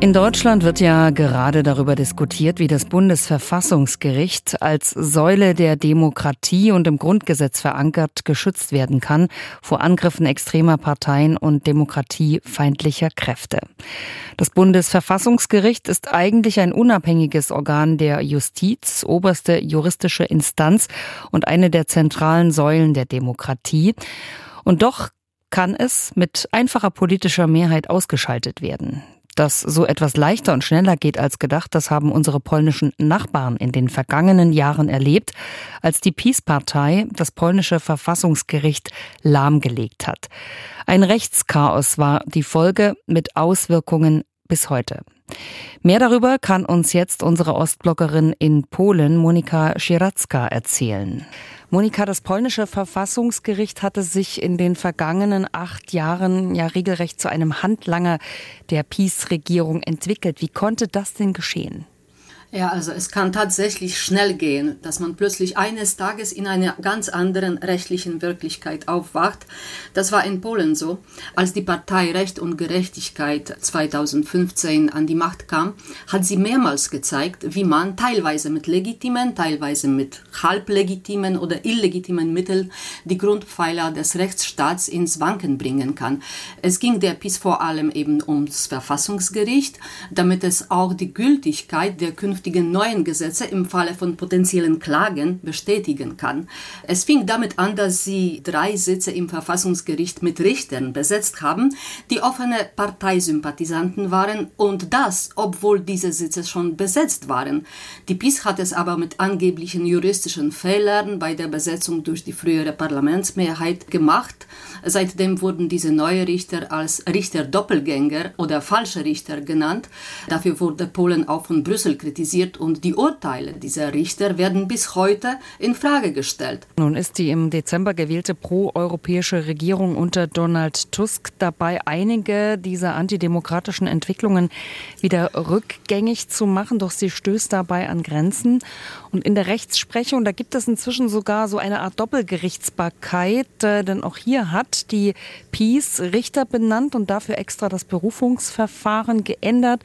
In Deutschland wird ja gerade darüber diskutiert, wie das Bundesverfassungsgericht als Säule der Demokratie und im Grundgesetz verankert geschützt werden kann vor Angriffen extremer Parteien und demokratiefeindlicher Kräfte. Das Bundesverfassungsgericht ist eigentlich ein unabhängiges Organ der Justiz, oberste juristische Instanz und eine der zentralen Säulen der Demokratie. Und doch kann es mit einfacher politischer Mehrheit ausgeschaltet werden. Dass so etwas leichter und schneller geht als gedacht, das haben unsere polnischen Nachbarn in den vergangenen Jahren erlebt, als die PiS-Partei das polnische Verfassungsgericht lahmgelegt hat. Ein Rechtschaos war die Folge mit Auswirkungen bis heute. Mehr darüber kann uns jetzt unsere Ostbloggerin in Polen, Monika Schiracka, erzählen. Monika, das polnische Verfassungsgericht hatte sich in den vergangenen acht Jahren ja regelrecht zu einem Handlanger der PiS-Regierung entwickelt. Wie konnte das denn geschehen? Ja, also es kann tatsächlich schnell gehen, dass man plötzlich eines Tages in einer ganz anderen rechtlichen Wirklichkeit aufwacht. Das war in Polen so. Als die Partei Recht und Gerechtigkeit 2015 an die Macht kam, hat sie mehrmals gezeigt, wie man teilweise mit legitimen, teilweise mit halblegitimen oder illegitimen Mitteln die Grundpfeiler des Rechtsstaats ins Wanken bringen kann. Es ging der PiS vor allem eben ums Verfassungsgericht, damit es auch die Gültigkeit der künftigen zukünftigen neuen Gesetze im Falle von potenziellen Klagen bestätigen kann. Es fing damit an, dass sie drei Sitze im Verfassungsgericht mit Richtern besetzt haben, die offene Parteisympathisanten waren und das, obwohl diese Sitze schon besetzt waren. Die PiS hat es aber mit angeblichen juristischen Fehlern bei der Besetzung durch die frühere Parlamentsmehrheit gemacht. Seitdem wurden diese neuen Richter als Richter-Doppelgänger oder falsche Richter genannt. Dafür wurde Polen auch von Brüssel kritisiert kritisiert und die Urteile dieser Richter werden bis heute in Frage gestellt. Nun ist die im Dezember gewählte pro-europäische Regierung unter Donald Tusk dabei, einige dieser antidemokratischen Entwicklungen wieder rückgängig zu machen, doch sie stößt dabei an Grenzen. Und in der Rechtsprechung, da gibt es inzwischen sogar so eine Art Doppelgerichtsbarkeit, äh, denn auch hier hat die PiS Richter benannt und dafür extra das Berufungsverfahren geändert.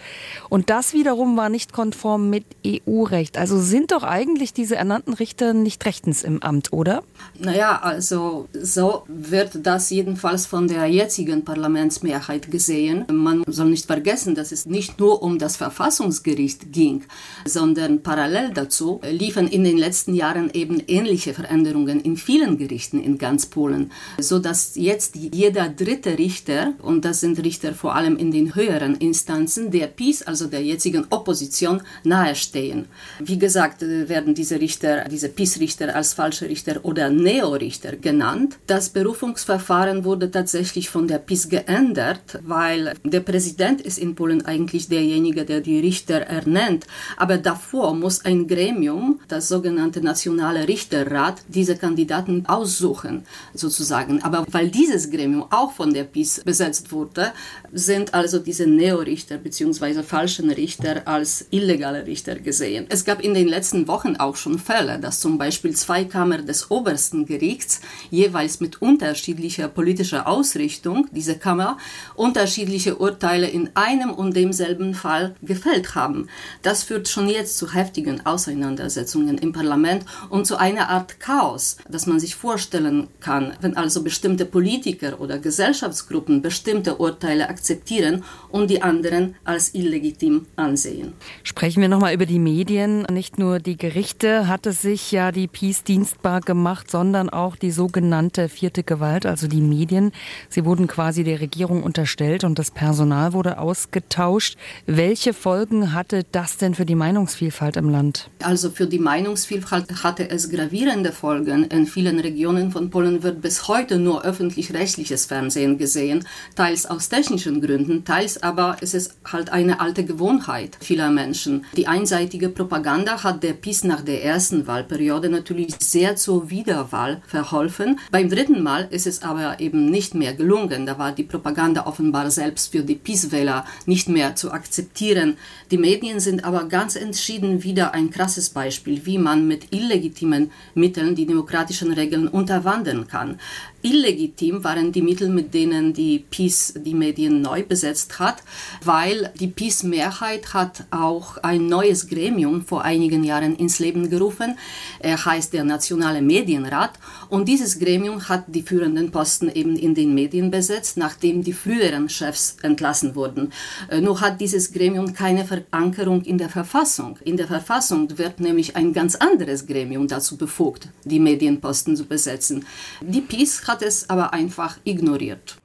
Und das wiederum war nicht konform mit EU-Recht. Also sind doch eigentlich diese ernannten Richter nicht rechtens im Amt, oder? Naja, also so wird das jedenfalls von der jetzigen Parlamentsmehrheit gesehen. Man soll nicht vergessen, dass es nicht nur um das Verfassungsgericht ging, sondern parallel dazu liefen in den letzten Jahren eben ähnliche Veränderungen in vielen Gerichten in ganz Polen, so dass jetzt jeder dritte Richter, und das sind Richter vor allem in den höheren Instanzen, der PiS, also der jetzigen Opposition, nahestehen. Wie gesagt, werden diese Richter, diese PiS-Richter als falsche Richter oder Neo-Richter genannt. Das Berufungsverfahren wurde tatsächlich von der PiS geändert, weil der Präsident ist in Polen eigentlich derjenige, der die Richter ernennt. Aber davor muss ein Gremium, das sogenannte Nationale Richterrat, diese Kandidaten aussuchen, sozusagen. Aber weil dieses Gremium auch von der PiS besetzt wurde, sind also diese Neo-Richter bzw. falschen Richter als illegale Richter gesehen. Es gab in den letzten Wochen auch schon Fälle, dass zum Beispiel zwei Kammern des obersten Gerichts jeweils mit unterschiedlicher politischer Ausrichtung, diese Kammer, unterschiedliche Urteile in einem und demselben Fall gefällt haben. Das führt schon jetzt zu heftigen Auseinandersetzungen im Parlament und zu einer Art Chaos, das man sich vorstellen kann, wenn also bestimmte Politiker oder Gesellschaftsgruppen bestimmte Urteile akzeptieren und die anderen als illegitim ansehen. Sprechen wir nochmal über die Medien. Nicht nur die Gerichte hatte sich ja die Peace dienstbar gemacht, sondern auch die sogenannte vierte Gewalt, also die Medien. Sie wurden quasi der Regierung unterstellt und das Personal wurde ausgetauscht. Welche Folgen hatte das denn für die Meinungsvielfalt im Land? Also für die Meinungsvielfalt hatte es gravierende Folgen. In vielen Regionen von Polen wird bis heute nur öffentlich-rechtliches Fernsehen gesehen, teils aus technischen Gründen, teils aber ist es halt eine alte Gewohnheit vieler Menschen. Die einseitige Propaganda hat der PiS nach der ersten Wahlperiode natürlich sehr zur Wiederwahl verholfen. Beim dritten Mal ist es aber eben nicht mehr gelungen. Da war die Propaganda offenbar selbst für die PiS-Wähler nicht mehr zu akzeptieren. Die Medien sind aber ganz entschieden wieder ein krasses Beispiel, wie man mit illegitimen Mitteln die demokratischen Regeln unterwandern kann. Illegitim waren die Mittel, mit denen die PiS die Medien neu besetzt hat, weil die PiS-Mehrheit hat auch ein neues Gremium vor einigen Jahren ins Leben gerufen. Er heißt der Nationale Medienrat und dieses Gremium hat die führenden Posten eben in den Medien besetzt, nachdem die früheren Chefs entlassen wurden. Äh, nur hat dieses Gremium keine Verankerung in der Verfassung. In der Verfassung wird nämlich ein ganz anderes Gremium dazu befugt, die Medienposten zu besetzen. Die PiS hat es aber einfach ignoriert.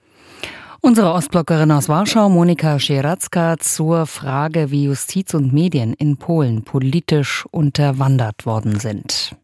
Unsere Ostblockerin aus Warschau, Monika Scheracka, zur Frage, wie Justiz und Medien in Polen politisch unterwandert worden sind.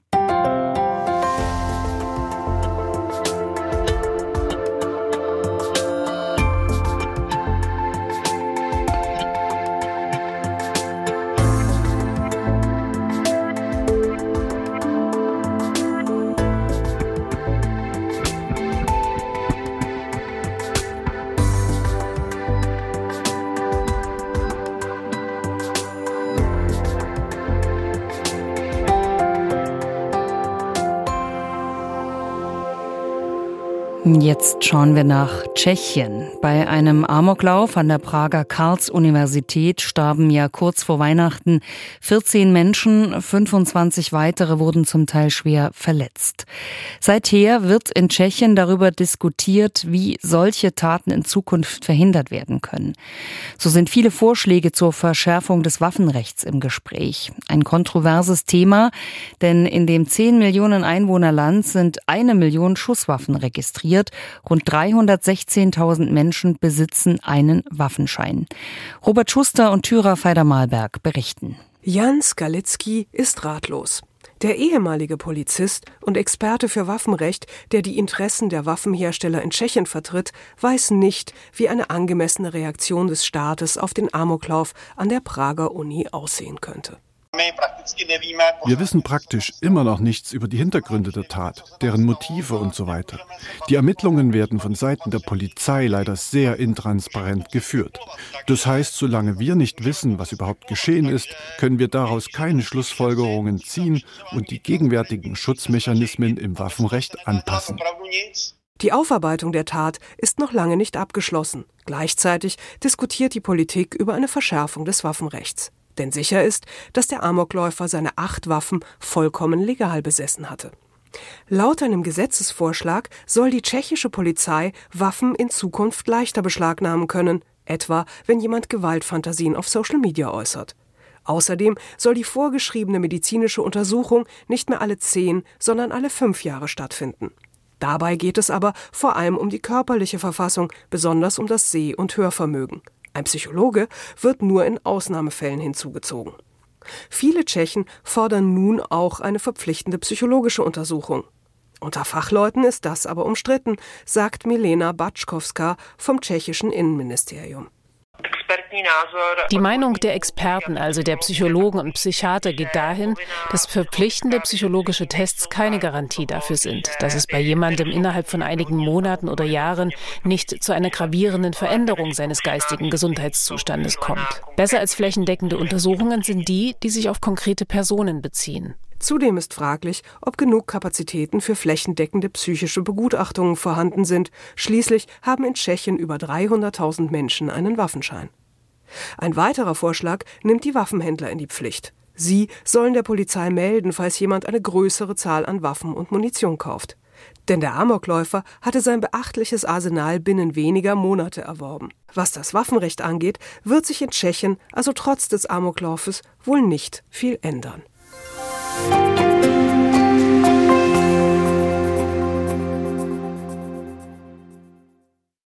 Jetzt schauen wir nach Tschechien. Bei einem Amoklauf an der Prager Karls-Universität starben ja kurz vor Weihnachten 14 Menschen, 25 weitere wurden zum Teil schwer verletzt. Seither wird in Tschechien darüber diskutiert, wie solche Taten in Zukunft verhindert werden können. So sind viele Vorschläge zur Verschärfung des Waffenrechts im Gespräch. Ein kontroverses Thema, denn in dem 10 Millionen Einwohnerland sind eine Million Schusswaffen registriert registriert. Rund 316.000 Menschen besitzen einen Waffenschein. Robert Schuster und Thyra Feider-Malberg berichten. Jan Skalitzky ist ratlos. Der ehemalige Polizist und Experte für Waffenrecht, der die Interessen der Waffenhersteller in Tschechien vertritt, weiß nicht, wie eine angemessene Reaktion des Staates auf den Amoklauf an der Prager Uni aussehen könnte. Wir wissen praktisch immer noch nichts über die Hintergründe der Tat, deren Motive und so weiter. Die Ermittlungen werden von Seiten der Polizei leider sehr intransparent geführt. Das heißt, solange wir nicht wissen, was überhaupt geschehen ist, können wir daraus keine Schlussfolgerungen ziehen und die gegenwärtigen Schutzmechanismen im Waffenrecht anpassen. Die Aufarbeitung der Tat ist noch lange nicht abgeschlossen. Gleichzeitig diskutiert die Politik über eine Verschärfung des Waffenrechts. Denn sicher ist, dass der Amokläufer seine acht Waffen vollkommen legal besessen hatte. Laut einem Gesetzesvorschlag soll die tschechische Polizei Waffen in Zukunft leichter beschlagnahmen können, etwa wenn jemand Gewaltfantasien auf Social Media äußert. Außerdem soll die vorgeschriebene medizinische Untersuchung nicht mehr alle zehn, sondern alle fünf Jahre stattfinden. Dabei geht es aber vor allem um die körperliche Verfassung, besonders um das Seh- und Hörvermögen. Ein Psychologe wird nur in Ausnahmefällen hinzugezogen. Viele Tschechen fordern nun auch eine verpflichtende psychologische Untersuchung. Unter Fachleuten ist das aber umstritten, sagt Milena Batschkowska vom tschechischen Innenministerium. Die Meinung der Experten, also der Psychologen und Psychiater, geht dahin, dass verpflichtende psychologische Tests keine Garantie dafür sind, dass es bei jemandem innerhalb von einigen Monaten oder Jahren nicht zu einer gravierenden Veränderung seines geistigen Gesundheitszustandes kommt. Besser als flächendeckende Untersuchungen sind die, die sich auf konkrete Personen beziehen. Zudem ist fraglich, ob genug Kapazitäten für flächendeckende psychische Begutachtungen vorhanden sind. Schließlich haben in Tschechien über 300.000 Menschen einen Waffenschein. Ein weiterer Vorschlag nimmt die Waffenhändler in die Pflicht. Sie sollen der Polizei melden, falls jemand eine größere Zahl an Waffen und Munition kauft. Denn der Amokläufer hatte sein beachtliches Arsenal binnen weniger Monate erworben. Was das Waffenrecht angeht, wird sich in Tschechien, also trotz des Amoklaufes, wohl nicht viel ändern.